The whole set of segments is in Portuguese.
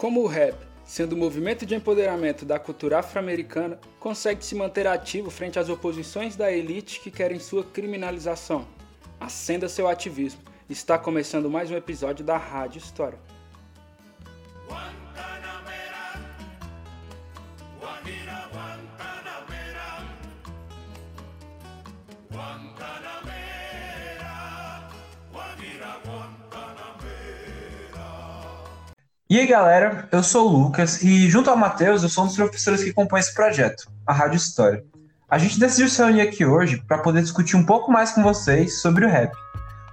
Como o rap, sendo o movimento de empoderamento da cultura afro-americana, consegue se manter ativo frente às oposições da elite que querem sua criminalização. Acenda seu ativismo. Está começando mais um episódio da Rádio História. E aí, galera, eu sou o Lucas e, junto ao Matheus, eu sou um dos professores que compõem esse projeto, a Rádio História. A gente decidiu se reunir aqui hoje para poder discutir um pouco mais com vocês sobre o rap,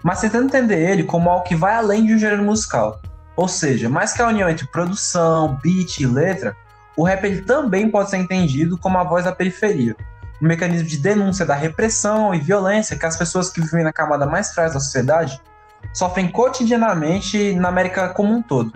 mas tentando entender ele como algo que vai além de um gênero musical. Ou seja, mais que a união entre produção, beat e letra, o rap ele também pode ser entendido como a voz da periferia, um mecanismo de denúncia da repressão e violência que as pessoas que vivem na camada mais frágil da sociedade sofrem cotidianamente na América como um todo.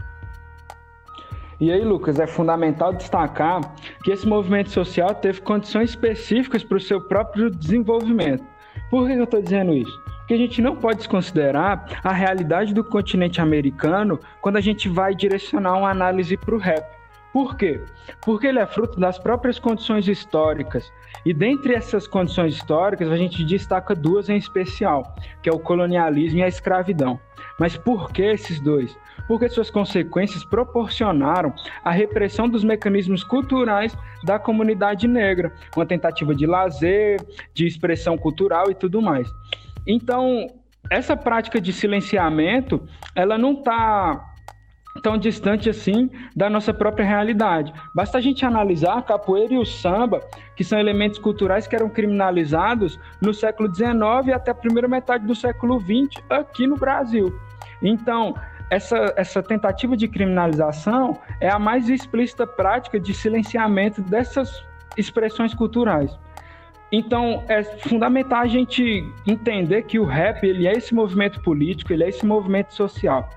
E aí, Lucas, é fundamental destacar que esse movimento social teve condições específicas para o seu próprio desenvolvimento. Por que eu estou dizendo isso? Porque a gente não pode desconsiderar a realidade do continente americano quando a gente vai direcionar uma análise para o rap. Por quê? Porque ele é fruto das próprias condições históricas. E dentre essas condições históricas, a gente destaca duas em especial, que é o colonialismo e a escravidão. Mas por que esses dois? Porque suas consequências proporcionaram a repressão dos mecanismos culturais da comunidade negra, uma tentativa de lazer, de expressão cultural e tudo mais. Então, essa prática de silenciamento, ela não está tão distante assim da nossa própria realidade. Basta a gente analisar a capoeira e o samba, que são elementos culturais que eram criminalizados no século XIX até a primeira metade do século XX aqui no Brasil. Então, essa, essa tentativa de criminalização é a mais explícita prática de silenciamento dessas expressões culturais. Então, é fundamental a gente entender que o rap ele é esse movimento político, ele é esse movimento social.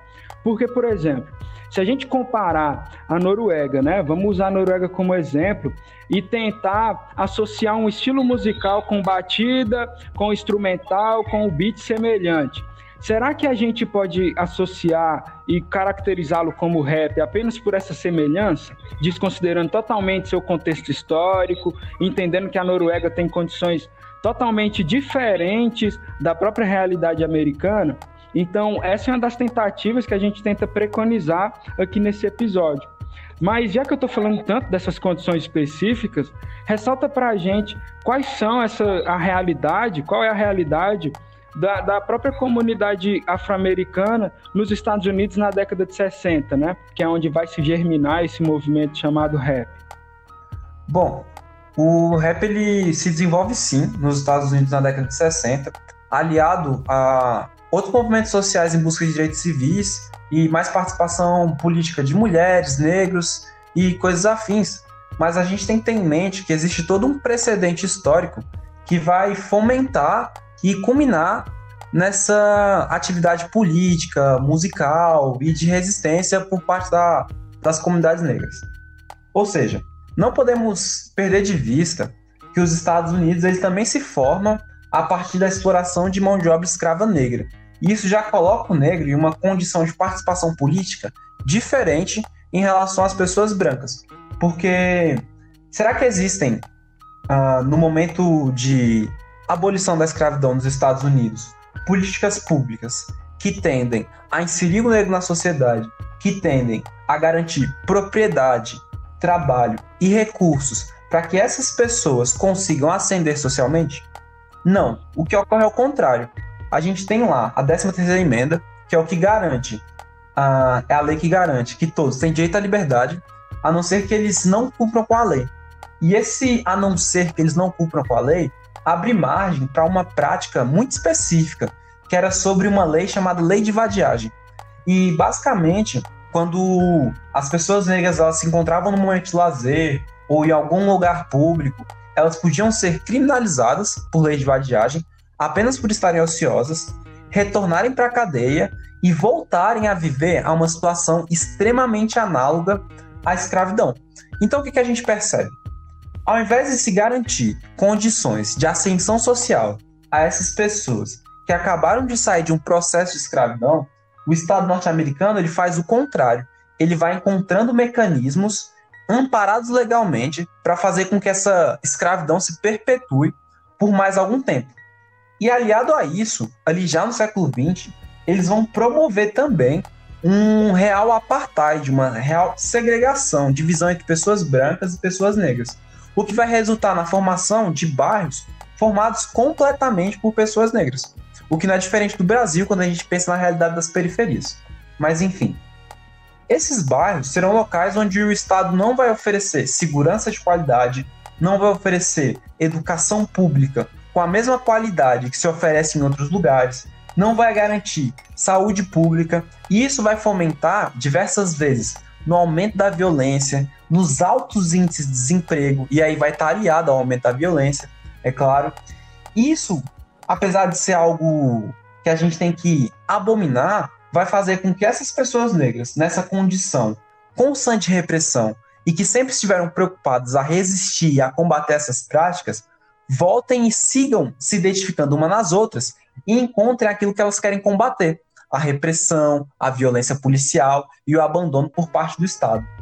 Porque, por exemplo, se a gente comparar a Noruega, né, vamos usar a Noruega como exemplo e tentar associar um estilo musical com batida, com instrumental, com um beat semelhante. Será que a gente pode associar e caracterizá-lo como rap apenas por essa semelhança, desconsiderando totalmente seu contexto histórico, entendendo que a Noruega tem condições totalmente diferentes da própria realidade americana? Então, essa é uma das tentativas que a gente tenta preconizar aqui nesse episódio. Mas já que eu estou falando tanto dessas condições específicas, ressalta para a gente quais são essa a realidade, qual é a realidade da, da própria comunidade afro-americana nos Estados Unidos na década de 60, né? Que é onde vai se germinar esse movimento chamado rap. Bom, o rap ele se desenvolve sim nos Estados Unidos na década de 60, aliado a outros movimentos sociais em busca de direitos civis e mais participação política de mulheres, negros e coisas afins. Mas a gente tem que ter em mente que existe todo um precedente histórico que vai fomentar e culminar nessa atividade política, musical e de resistência por parte da, das comunidades negras. Ou seja, não podemos perder de vista que os Estados Unidos eles também se formam a partir da exploração de mão de obra escrava negra. E isso já coloca o negro em uma condição de participação política diferente em relação às pessoas brancas. Porque será que existem, uh, no momento de abolição da escravidão nos Estados Unidos, políticas públicas que tendem a inserir o negro na sociedade, que tendem a garantir propriedade, trabalho e recursos para que essas pessoas consigam ascender socialmente? Não. O que ocorre é o contrário. A gente tem lá a 13ª emenda, que é o que garante, a, é a lei que garante que todos têm direito à liberdade, a não ser que eles não cumpram com a lei. E esse a não ser que eles não cumpram com a lei abre margem para uma prática muito específica, que era sobre uma lei chamada Lei de Vadiagem. E, basicamente, quando as pessoas negras elas se encontravam no momento de lazer ou em algum lugar público, elas podiam ser criminalizadas por lei de vadiagem apenas por estarem ociosas, retornarem para a cadeia e voltarem a viver a uma situação extremamente análoga à escravidão. Então, o que, que a gente percebe? Ao invés de se garantir condições de ascensão social a essas pessoas que acabaram de sair de um processo de escravidão, o Estado norte-americano ele faz o contrário. ele vai encontrando mecanismos amparados legalmente para fazer com que essa escravidão se perpetue por mais algum tempo. E aliado a isso, ali já no século XX, eles vão promover também um real apartheid, uma real segregação, divisão entre pessoas brancas e pessoas negras, o que vai resultar na formação de bairros formados completamente por pessoas negras, o que não é diferente do Brasil quando a gente pensa na realidade das periferias. Mas enfim, esses bairros serão locais onde o Estado não vai oferecer segurança de qualidade, não vai oferecer educação pública com a mesma qualidade que se oferece em outros lugares, não vai garantir saúde pública, e isso vai fomentar diversas vezes no aumento da violência, nos altos índices de desemprego, e aí vai estar aliado ao aumento da violência, é claro. Isso, apesar de ser algo que a gente tem que abominar, vai fazer com que essas pessoas negras, nessa condição constante de repressão e que sempre estiveram preocupadas a resistir e a combater essas práticas, voltem e sigam se identificando uma nas outras e encontrem aquilo que elas querem combater: a repressão, a violência policial e o abandono por parte do Estado.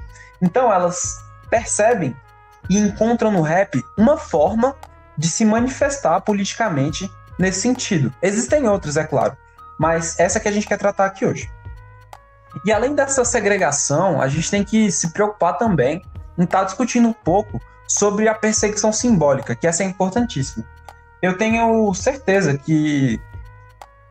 Então elas percebem e encontram no rap uma forma de se manifestar politicamente nesse sentido. Existem outros, é claro, mas essa que a gente quer tratar aqui hoje. E além dessa segregação, a gente tem que se preocupar também em estar tá discutindo um pouco sobre a perseguição simbólica, que essa é importantíssima. Eu tenho certeza que,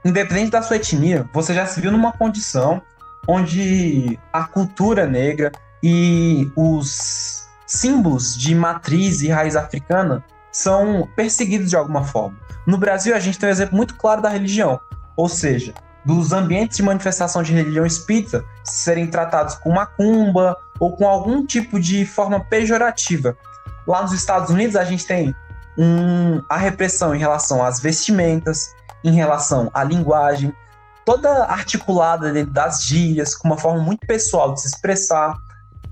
independente da sua etnia, você já se viu numa condição onde a cultura negra e os símbolos de matriz e raiz africana são perseguidos de alguma forma. No Brasil, a gente tem um exemplo muito claro da religião. Ou seja, dos ambientes de manifestação de religião espírita serem tratados com macumba ou com algum tipo de forma pejorativa. Lá nos Estados Unidos a gente tem um, a repressão em relação às vestimentas, em relação à linguagem, toda articulada das gírias, com uma forma muito pessoal de se expressar.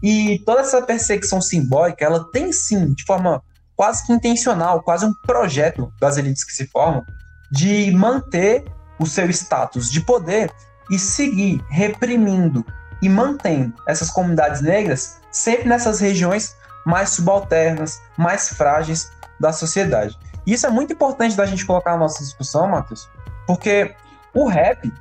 E toda essa perseguição simbólica, ela tem sim, de forma quase que intencional, quase um projeto das elites que se formam, de manter o seu status de poder e seguir reprimindo e mantendo essas comunidades negras sempre nessas regiões mais subalternas, mais frágeis da sociedade. E isso é muito importante da gente colocar na nossa discussão, Matheus, porque o rap,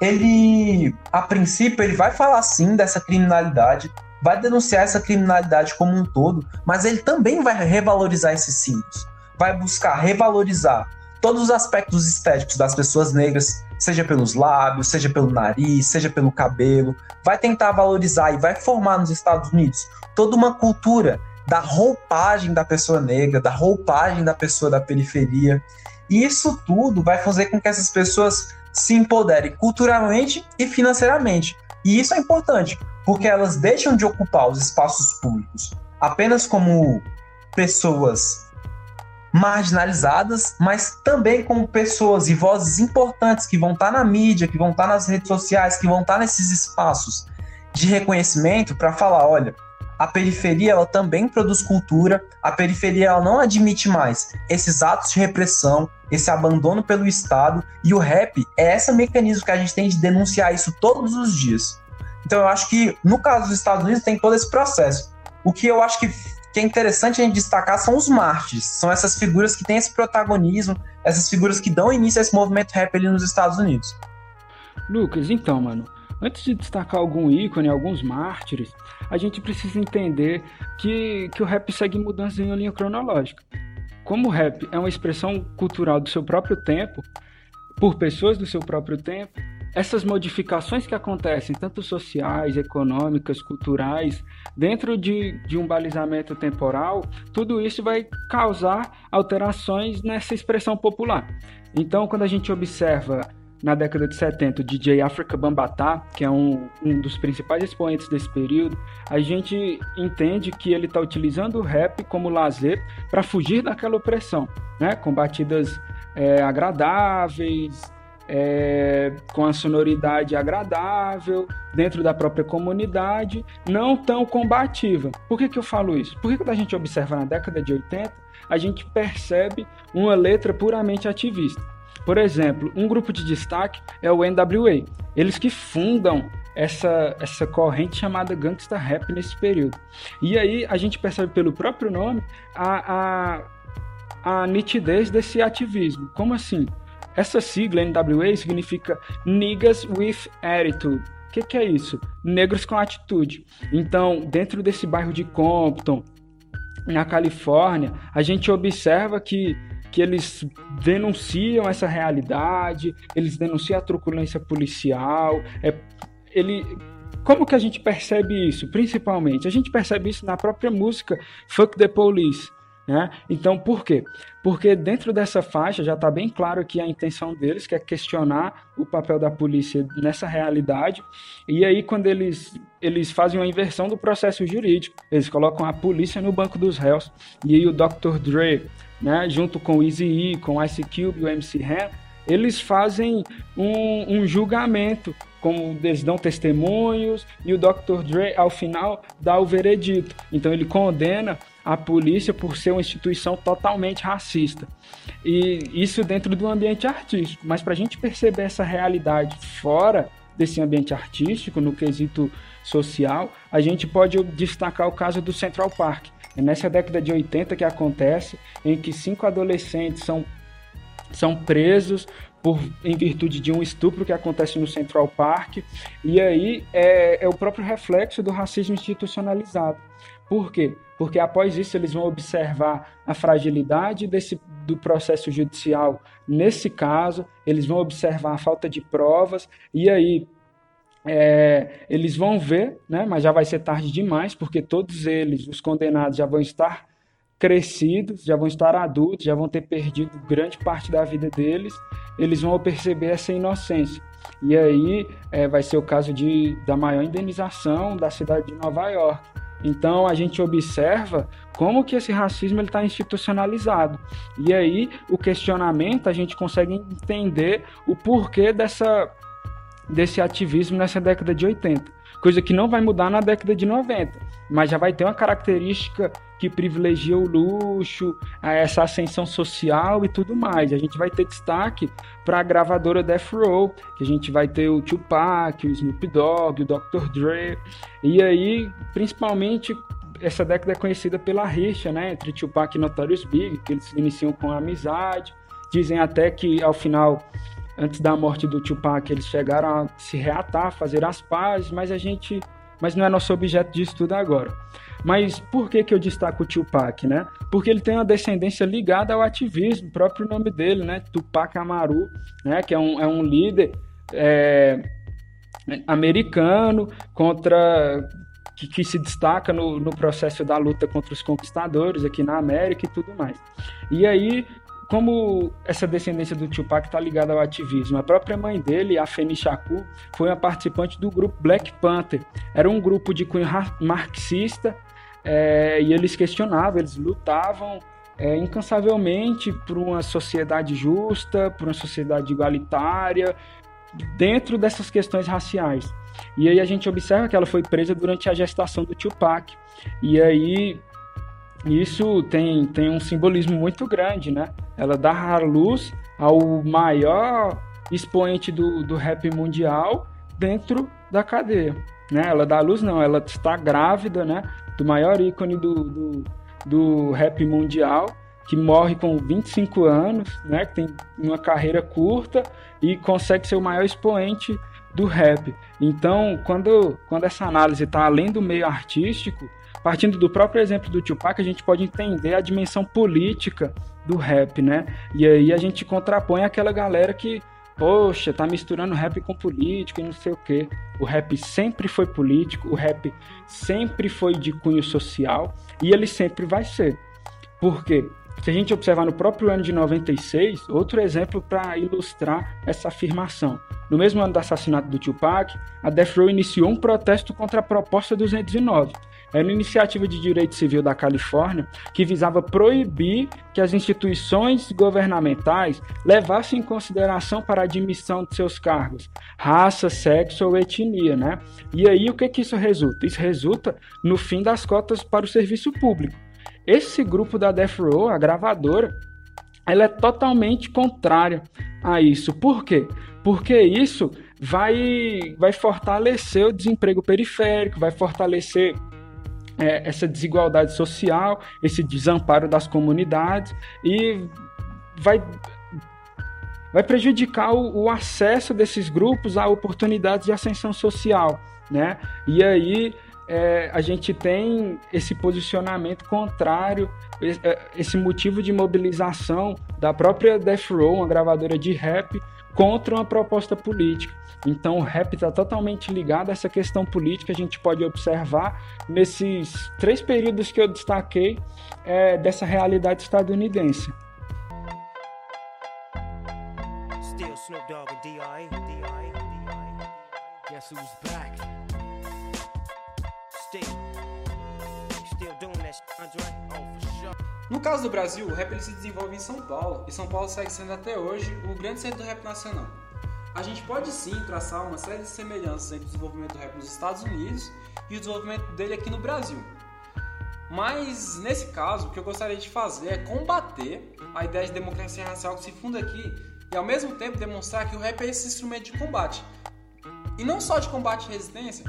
ele, a princípio, ele vai falar sim dessa criminalidade, vai denunciar essa criminalidade como um todo, mas ele também vai revalorizar esses símbolos, vai buscar revalorizar todos os aspectos estéticos das pessoas negras, seja pelos lábios, seja pelo nariz, seja pelo cabelo, vai tentar valorizar e vai formar nos Estados Unidos toda uma cultura da roupagem da pessoa negra, da roupagem da pessoa da periferia. E isso tudo vai fazer com que essas pessoas se empoderem culturalmente e financeiramente. E isso é importante, porque elas deixam de ocupar os espaços públicos apenas como pessoas marginalizadas, mas também como pessoas e vozes importantes que vão estar na mídia, que vão estar nas redes sociais, que vão estar nesses espaços de reconhecimento para falar, olha, a periferia ela também produz cultura, a periferia ela não admite mais esses atos de repressão, esse abandono pelo Estado, e o rap é esse mecanismo que a gente tem de denunciar isso todos os dias. Então eu acho que no caso dos Estados Unidos tem todo esse processo. O que eu acho que que é interessante a gente destacar são os mártires. São essas figuras que têm esse protagonismo, essas figuras que dão início a esse movimento rap ali nos Estados Unidos. Lucas, então, mano, antes de destacar algum ícone, alguns mártires, a gente precisa entender que, que o rap segue mudanças em uma linha cronológica. Como o rap é uma expressão cultural do seu próprio tempo, por pessoas do seu próprio tempo, essas modificações que acontecem, tanto sociais, econômicas, culturais, dentro de, de um balizamento temporal, tudo isso vai causar alterações nessa expressão popular. Então, quando a gente observa na década de 70 o DJ Africa Bambaataa, que é um, um dos principais expoentes desse período, a gente entende que ele está utilizando o rap como lazer para fugir daquela opressão, né? com batidas é, agradáveis, é, com a sonoridade agradável, dentro da própria comunidade, não tão combativa. Por que, que eu falo isso? Porque quando a gente observa na década de 80, a gente percebe uma letra puramente ativista. Por exemplo, um grupo de destaque é o NWA. Eles que fundam essa, essa corrente chamada gangsta rap nesse período. E aí a gente percebe pelo próprio nome a, a, a nitidez desse ativismo. Como assim? Essa sigla NWA significa Niggas with Attitude. O que, que é isso? Negros com atitude. Então, dentro desse bairro de Compton, na Califórnia, a gente observa que que eles denunciam essa realidade, eles denunciam a truculência policial. É, ele, como que a gente percebe isso? Principalmente, a gente percebe isso na própria música Fuck the Police. Né? Então, por quê? Porque dentro dessa faixa já está bem claro que a intenção deles que é questionar o papel da polícia nessa realidade. E aí, quando eles, eles fazem uma inversão do processo jurídico, eles colocam a polícia no banco dos réus. E aí, o Dr. Dre, né, junto com o Eazy-E, com o Ice Cube e o MC Ham, eles fazem um, um julgamento como eles dão testemunhos e o Dr. Dre ao final dá o veredito. Então ele condena a polícia por ser uma instituição totalmente racista. E isso dentro do ambiente artístico. Mas para a gente perceber essa realidade fora desse ambiente artístico, no quesito social, a gente pode destacar o caso do Central Park. É nessa década de 80 que acontece, em que cinco adolescentes são, são presos por, em virtude de um estupro que acontece no Central Park. E aí é, é o próprio reflexo do racismo institucionalizado. Por quê? Porque após isso eles vão observar a fragilidade desse, do processo judicial nesse caso, eles vão observar a falta de provas, e aí é, eles vão ver, né, mas já vai ser tarde demais, porque todos eles, os condenados, já vão estar crescidos, já vão estar adultos, já vão ter perdido grande parte da vida deles, eles vão perceber essa inocência. E aí é, vai ser o caso de, da maior indenização da cidade de Nova York. Então a gente observa como que esse racismo está institucionalizado. E aí o questionamento a gente consegue entender o porquê dessa, desse ativismo nessa década de 80. Coisa que não vai mudar na década de 90, mas já vai ter uma característica que privilegia o luxo, essa ascensão social e tudo mais. A gente vai ter destaque para a gravadora Death Row, que a gente vai ter o Tupac, o Snoop Dogg, o Dr. Dre, e aí, principalmente, essa década é conhecida pela rixa, né, entre Tupac e Notorious Big, que eles iniciam com amizade, dizem até que ao final antes da morte do Tupac, eles chegaram a se reatar, fazer as pazes, mas a gente, mas não é nosso objeto de estudo agora. Mas por que, que eu destaco o Tupac, né? Porque ele tem uma descendência ligada ao ativismo, o próprio nome dele, né? Tupac Amaru, né? Que é um, é um líder é, americano contra que, que, se destaca no, no processo da luta contra os conquistadores aqui na América e tudo mais. E aí como essa descendência do Tupac está ligada ao ativismo, a própria mãe dele, a Femi Shakur, foi uma participante do grupo Black Panther. Era um grupo de cunho marxista é, e eles questionavam, eles lutavam é, incansavelmente por uma sociedade justa, por uma sociedade igualitária, dentro dessas questões raciais. E aí a gente observa que ela foi presa durante a gestação do Tupac. E aí isso tem, tem um simbolismo muito grande, né? Ela dá luz ao maior expoente do, do rap mundial dentro da cadeia. Né? Ela dá luz, não, ela está grávida, né? do maior ícone do, do, do rap mundial, que morre com 25 anos, né, que tem uma carreira curta e consegue ser o maior expoente do rap. Então, quando, quando essa análise está além do meio artístico, partindo do próprio exemplo do Tupac, a gente pode entender a dimensão política do rap, né? E aí a gente contrapõe aquela galera que poxa, tá misturando rap com político e não sei o quê. O rap sempre foi político, o rap sempre foi de cunho social e ele sempre vai ser. Por quê? Se a gente observar no próprio ano de 96, outro exemplo para ilustrar essa afirmação. No mesmo ano do assassinato do Tupac, a Death Row iniciou um protesto contra a proposta 209, era uma iniciativa de direito civil da Califórnia que visava proibir que as instituições governamentais levassem em consideração para a admissão de seus cargos raça, sexo ou etnia, né? E aí o que que isso resulta? Isso resulta no fim das cotas para o serviço público. Esse grupo da Death Row, a gravadora, ela é totalmente contrária a isso. Por quê? Porque isso vai, vai fortalecer o desemprego periférico, vai fortalecer é, essa desigualdade social, esse desamparo das comunidades e vai, vai prejudicar o, o acesso desses grupos a oportunidades de ascensão social. Né? E aí é, a gente tem esse posicionamento contrário, é, esse motivo de mobilização da própria Death Row, uma gravadora de rap, contra uma proposta política. Então o rap está totalmente ligado a essa questão política, a gente pode observar nesses três períodos que eu destaquei é, dessa realidade estadunidense. Still Snoop Dogg and D.I. Guess who's back? No caso do Brasil, o rap se desenvolve em São Paulo, e São Paulo segue sendo até hoje o grande centro do rap nacional a gente pode sim traçar uma série de semelhanças entre o desenvolvimento do rap nos Estados Unidos e o desenvolvimento dele aqui no Brasil. Mas nesse caso, o que eu gostaria de fazer é combater a ideia de democracia racial que se funda aqui e ao mesmo tempo demonstrar que o rap é esse instrumento de combate. E não só de combate e resistência,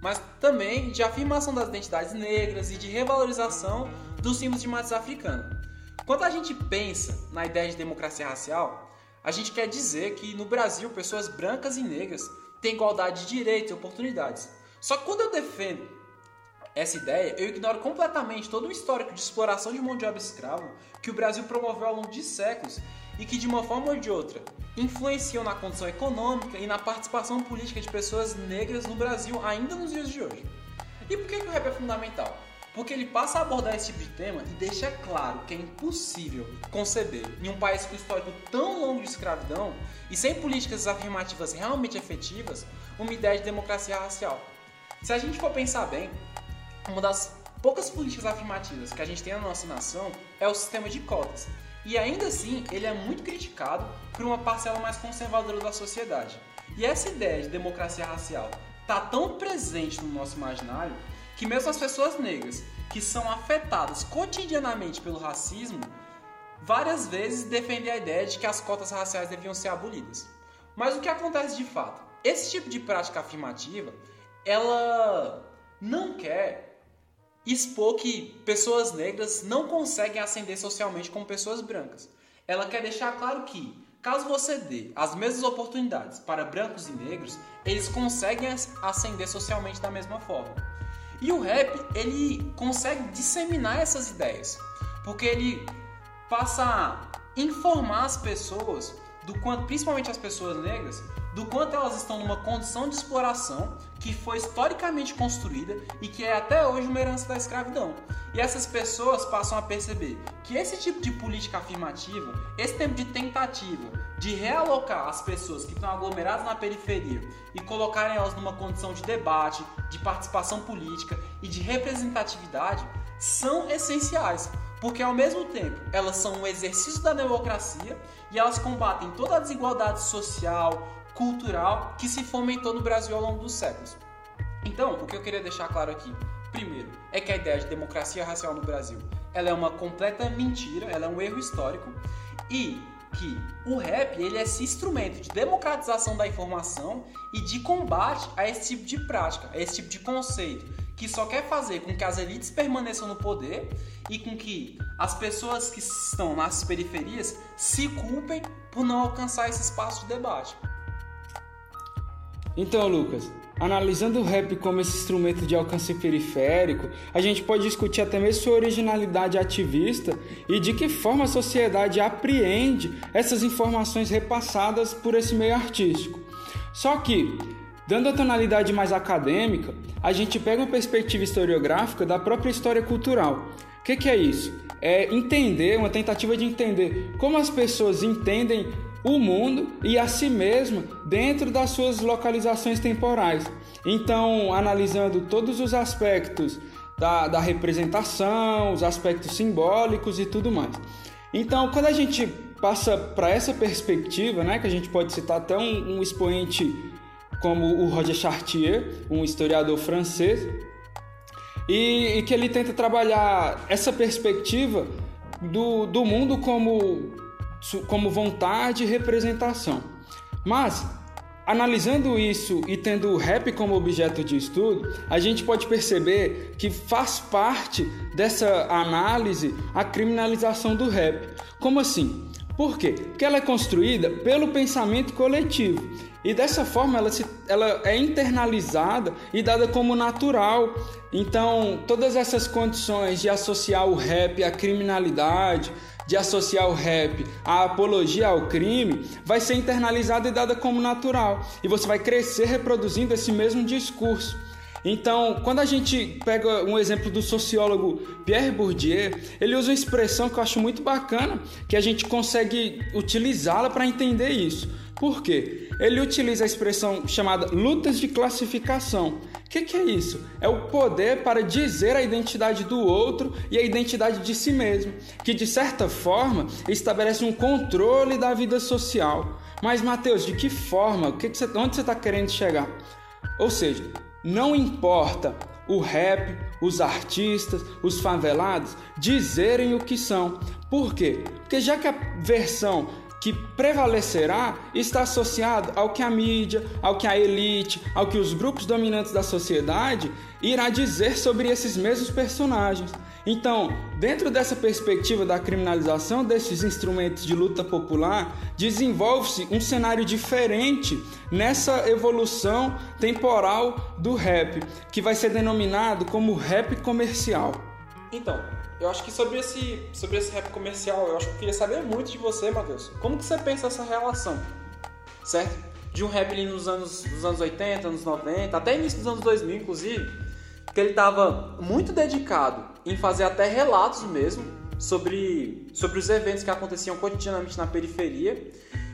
mas também de afirmação das identidades negras e de revalorização dos símbolos de matriz africana. Quando a gente pensa na ideia de democracia racial, a gente quer dizer que no Brasil pessoas brancas e negras têm igualdade de direitos e oportunidades. Só que quando eu defendo essa ideia, eu ignoro completamente todo o histórico de exploração de mão de obra escrava que o Brasil promoveu ao longo de séculos e que de uma forma ou de outra influenciam na condição econômica e na participação política de pessoas negras no Brasil ainda nos dias de hoje. E por que, que o rap é fundamental? Porque ele passa a abordar esse tipo de tema e deixa claro que é impossível conceber, em um país com histórico tão longo de escravidão e sem políticas afirmativas realmente efetivas, uma ideia de democracia racial. Se a gente for pensar bem, uma das poucas políticas afirmativas que a gente tem na nossa nação é o sistema de cotas. E ainda assim, ele é muito criticado por uma parcela mais conservadora da sociedade. E essa ideia de democracia racial está tão presente no nosso imaginário que mesmo as pessoas negras que são afetadas cotidianamente pelo racismo, várias vezes defendem a ideia de que as cotas raciais deviam ser abolidas. Mas o que acontece de fato? Esse tipo de prática afirmativa, ela não quer expor que pessoas negras não conseguem ascender socialmente como pessoas brancas. Ela quer deixar claro que, caso você dê as mesmas oportunidades para brancos e negros, eles conseguem ascender socialmente da mesma forma. E o rap, ele consegue disseminar essas ideias, porque ele passa a informar as pessoas do quanto, principalmente as pessoas negras, do quanto elas estão numa condição de exploração que foi historicamente construída e que é até hoje uma herança da escravidão. E essas pessoas passam a perceber que esse tipo de política afirmativa, esse tempo de tentativa de realocar as pessoas que estão aglomeradas na periferia e colocarem elas numa condição de debate, de participação política e de representatividade, são essenciais, porque ao mesmo tempo elas são um exercício da democracia e elas combatem toda a desigualdade social, cultural que se fomentou no Brasil ao longo dos séculos. Então, o que eu queria deixar claro aqui, primeiro, é que a ideia de democracia racial no Brasil, ela é uma completa mentira, ela é um erro histórico e que o rap ele é esse instrumento de democratização da informação e de combate a esse tipo de prática, a esse tipo de conceito, que só quer fazer com que as elites permaneçam no poder e com que as pessoas que estão nas periferias se culpem por não alcançar esse espaço de debate. Então, Lucas, analisando o rap como esse instrumento de alcance periférico, a gente pode discutir até mesmo sua originalidade ativista e de que forma a sociedade apreende essas informações repassadas por esse meio artístico. Só que, dando a tonalidade mais acadêmica, a gente pega uma perspectiva historiográfica da própria história cultural. O que, que é isso? É entender, uma tentativa de entender como as pessoas entendem o mundo e a si mesmo dentro das suas localizações temporais. Então, analisando todos os aspectos da, da representação, os aspectos simbólicos e tudo mais. Então, quando a gente passa para essa perspectiva, né, que a gente pode citar até um, um expoente como o Roger Chartier, um historiador francês, e, e, que ele tenta trabalhar essa perspectiva do, do mundo como como vontade e representação. Mas Analisando isso e tendo o rap como objeto de estudo, a gente pode perceber que faz parte dessa análise a criminalização do rap. Como assim? Por quê? Porque ela é construída pelo pensamento coletivo. E dessa forma ela, se, ela é internalizada e dada como natural. Então, todas essas condições de associar o rap à criminalidade, de associar o rap à apologia ao crime, vai ser internalizada e dada como natural. E você vai crescer reproduzindo esse mesmo discurso. Então, quando a gente pega um exemplo do sociólogo Pierre Bourdieu, ele usa uma expressão que eu acho muito bacana, que a gente consegue utilizá-la para entender isso. Por quê? Ele utiliza a expressão chamada lutas de classificação. O que, que, é isso? É o poder para dizer a identidade do outro e a identidade de si mesmo, que de certa forma estabelece um controle da vida social. Mas, Mateus, de que forma? Que, que onde você está querendo chegar? Ou seja, não importa o rap, os artistas, os favelados dizerem o que são. Por quê? Porque já que a versão que prevalecerá está associado ao que a mídia, ao que a elite, ao que os grupos dominantes da sociedade irá dizer sobre esses mesmos personagens. Então, dentro dessa perspectiva da criminalização desses instrumentos de luta popular, desenvolve-se um cenário diferente nessa evolução temporal do rap, que vai ser denominado como rap comercial. Então, eu acho que sobre esse, sobre esse rap comercial, eu acho que eu queria saber muito de você, Matheus. Como que você pensa essa relação, certo? De um rap ali nos anos, nos anos 80, anos 90, até início dos anos 2000, inclusive, que ele estava muito dedicado em fazer até relatos mesmo sobre, sobre os eventos que aconteciam cotidianamente na periferia.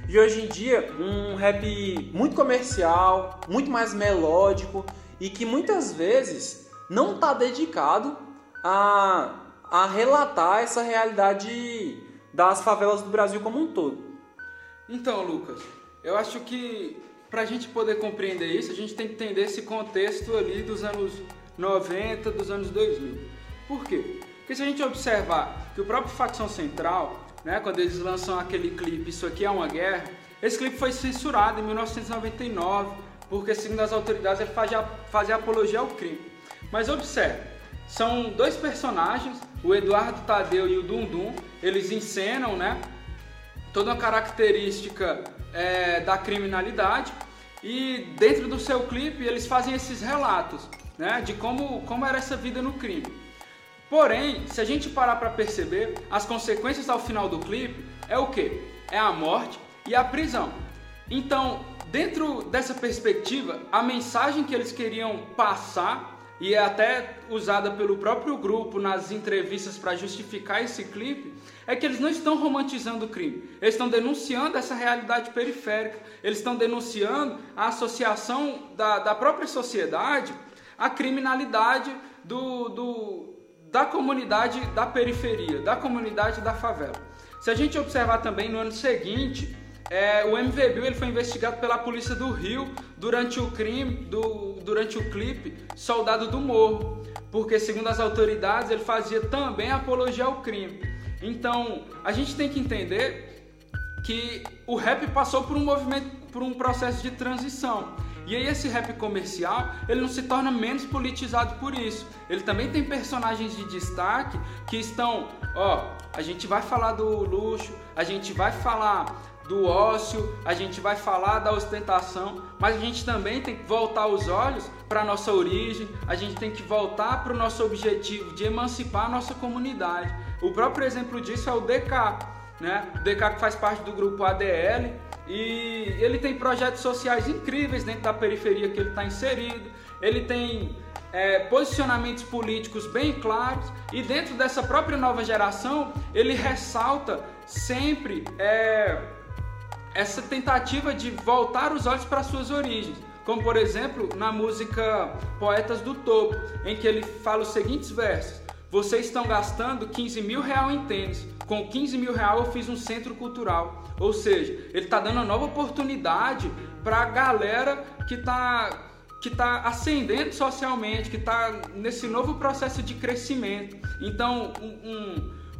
E hoje em dia, um rap muito comercial, muito mais melódico e que muitas vezes não está dedicado a, a relatar essa realidade das favelas do Brasil como um todo. Então, Lucas, eu acho que para a gente poder compreender isso, a gente tem que entender esse contexto ali dos anos 90, dos anos 2000. Por quê? Porque se a gente observar que o próprio Facção Central, né, quando eles lançam aquele clipe Isso Aqui é uma Guerra, esse clipe foi censurado em 1999, porque segundo as autoridades ele fazia, fazia apologia ao crime. Mas observe, são dois personagens, o Eduardo Tadeu e o Dundum, eles encenam né, toda uma característica é, da criminalidade e dentro do seu clipe eles fazem esses relatos né, de como, como era essa vida no crime. Porém, se a gente parar para perceber, as consequências ao final do clipe é o que? É a morte e a prisão. Então, dentro dessa perspectiva, a mensagem que eles queriam passar e é até usada pelo próprio grupo nas entrevistas para justificar esse clipe, é que eles não estão romantizando o crime, eles estão denunciando essa realidade periférica, eles estão denunciando a associação da, da própria sociedade a criminalidade do, do, da comunidade da periferia, da comunidade da favela. Se a gente observar também no ano seguinte, é, o MV Bill ele foi investigado pela polícia do Rio durante o crime, do, durante o clipe Soldado do Morro, porque segundo as autoridades ele fazia também apologia ao crime. Então a gente tem que entender que o rap passou por um movimento, por um processo de transição. E aí esse rap comercial, ele não se torna menos politizado por isso. Ele também tem personagens de destaque que estão, ó, a gente vai falar do luxo, a gente vai falar do ócio, a gente vai falar da ostentação, mas a gente também tem que voltar os olhos para a nossa origem, a gente tem que voltar para o nosso objetivo de emancipar a nossa comunidade. O próprio exemplo disso é o DK, né? O DK que faz parte do grupo ADL, e ele tem projetos sociais incríveis dentro da periferia que ele está inserido. Ele tem é, posicionamentos políticos bem claros e dentro dessa própria nova geração ele ressalta sempre é, essa tentativa de voltar os olhos para suas origens. Como por exemplo na música Poetas do Topo, em que ele fala os seguintes versos: Vocês estão gastando 15 mil reais em tênis, com 15 mil reais eu fiz um centro cultural. Ou seja, ele está dando uma nova oportunidade para a galera que está que está ascendendo socialmente, que está nesse novo processo de crescimento. Então, um,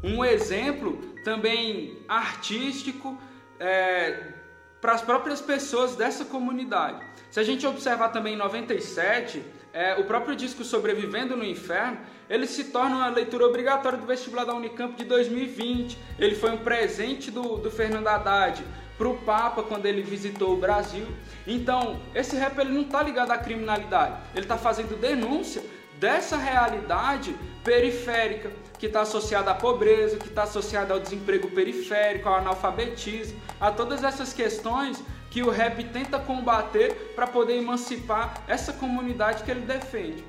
um, um exemplo também artístico é, para as próprias pessoas dessa comunidade. Se a gente observar também em 97, é, o próprio disco Sobrevivendo no Inferno, ele se torna uma leitura obrigatória do vestibular da Unicamp de 2020. Ele foi um presente do, do Fernando Haddad para o Papa quando ele visitou o Brasil. Então, esse rap ele não está ligado à criminalidade, ele está fazendo denúncia dessa realidade periférica que está associada à pobreza, que está associada ao desemprego periférico, ao analfabetismo, a todas essas questões que o rap tenta combater para poder emancipar essa comunidade que ele defende.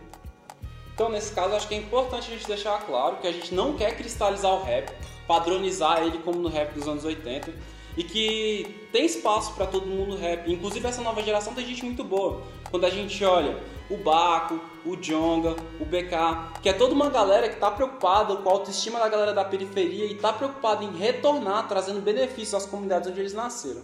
Então, nesse caso, acho que é importante a gente deixar claro que a gente não quer cristalizar o rap, padronizar ele como no rap dos anos 80 e que tem espaço para todo mundo no rap. Inclusive, essa nova geração tem gente muito boa. Quando a gente olha o Baco, o Jonga, o BK, que é toda uma galera que está preocupada com a autoestima da galera da periferia e está preocupada em retornar, trazendo benefícios às comunidades onde eles nasceram.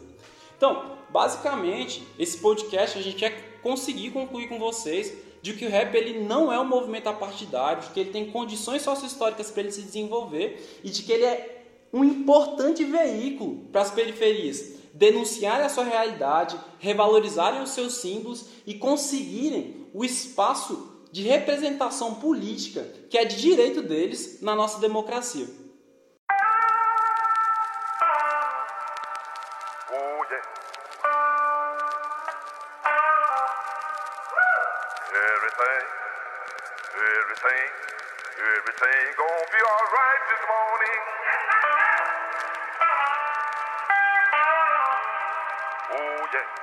Então, basicamente, esse podcast a gente quer conseguir concluir com vocês de que o rap ele não é um movimento apartidário, de que ele tem condições sociohistóricas para ele se desenvolver e de que ele é um importante veículo para as periferias denunciarem a sua realidade, revalorizarem os seus símbolos e conseguirem o espaço de representação política que é de direito deles na nossa democracia. Yeah.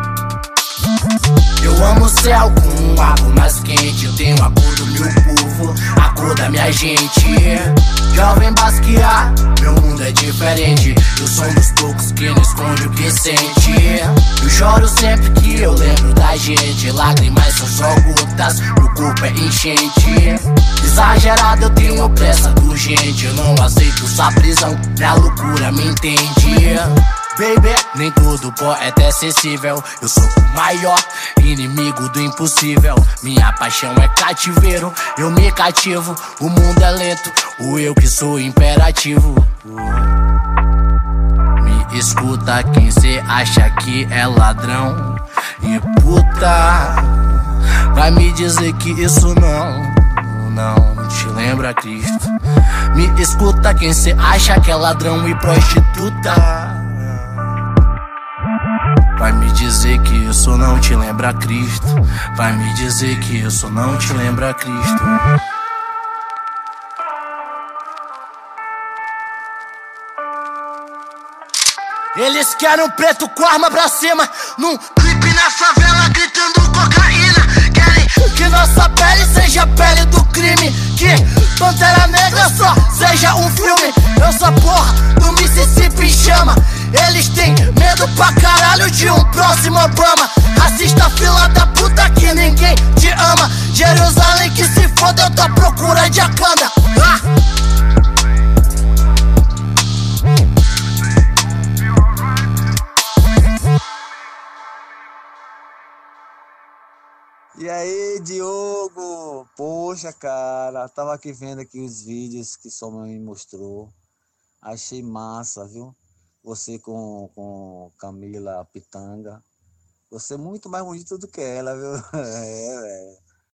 Eu amo o céu com um água mais quente. Eu tenho a cor do meu povo, a cor da minha gente. Jovem basquear, meu mundo é diferente. Eu sou um dos poucos que não esconde o que sente. Eu choro sempre que eu lembro da gente. Lágrimas são só gotas, meu corpo é enchente. Exagerado, eu tenho pressa urgente. Eu não aceito sua prisão, minha loucura me entende. Baby, nem todo poeta é acessível. Eu sou o maior inimigo do impossível. Minha paixão é cativeiro, eu me cativo. O mundo é lento, o eu que sou imperativo. Me escuta quem cê acha que é ladrão. E puta, vai me dizer que isso não não te lembra Cristo. Me escuta quem cê acha que é ladrão e prostituta. Vai me dizer que isso não te lembra Cristo. Vai me dizer que isso não te lembra Cristo. Eles querem um preto com arma pra cima. Num clipe na favela gritando cocaína. Querem que nossa pele seja a pele do crime. Que Pantera Negra só seja um filme. Eu sou a porra do Mississippi em chama eles têm medo pra caralho de um próximo Obama. Racista fila da puta que ninguém te ama. Jerusalém que se foda, eu tô à procura de Akanda. Ah! E aí, Diogo? Poxa, cara, tava aqui vendo aqui os vídeos que sua mãe me mostrou. Achei massa, viu? Você com, com Camila Pitanga. Você é muito mais bonito do que ela, viu? É, velho.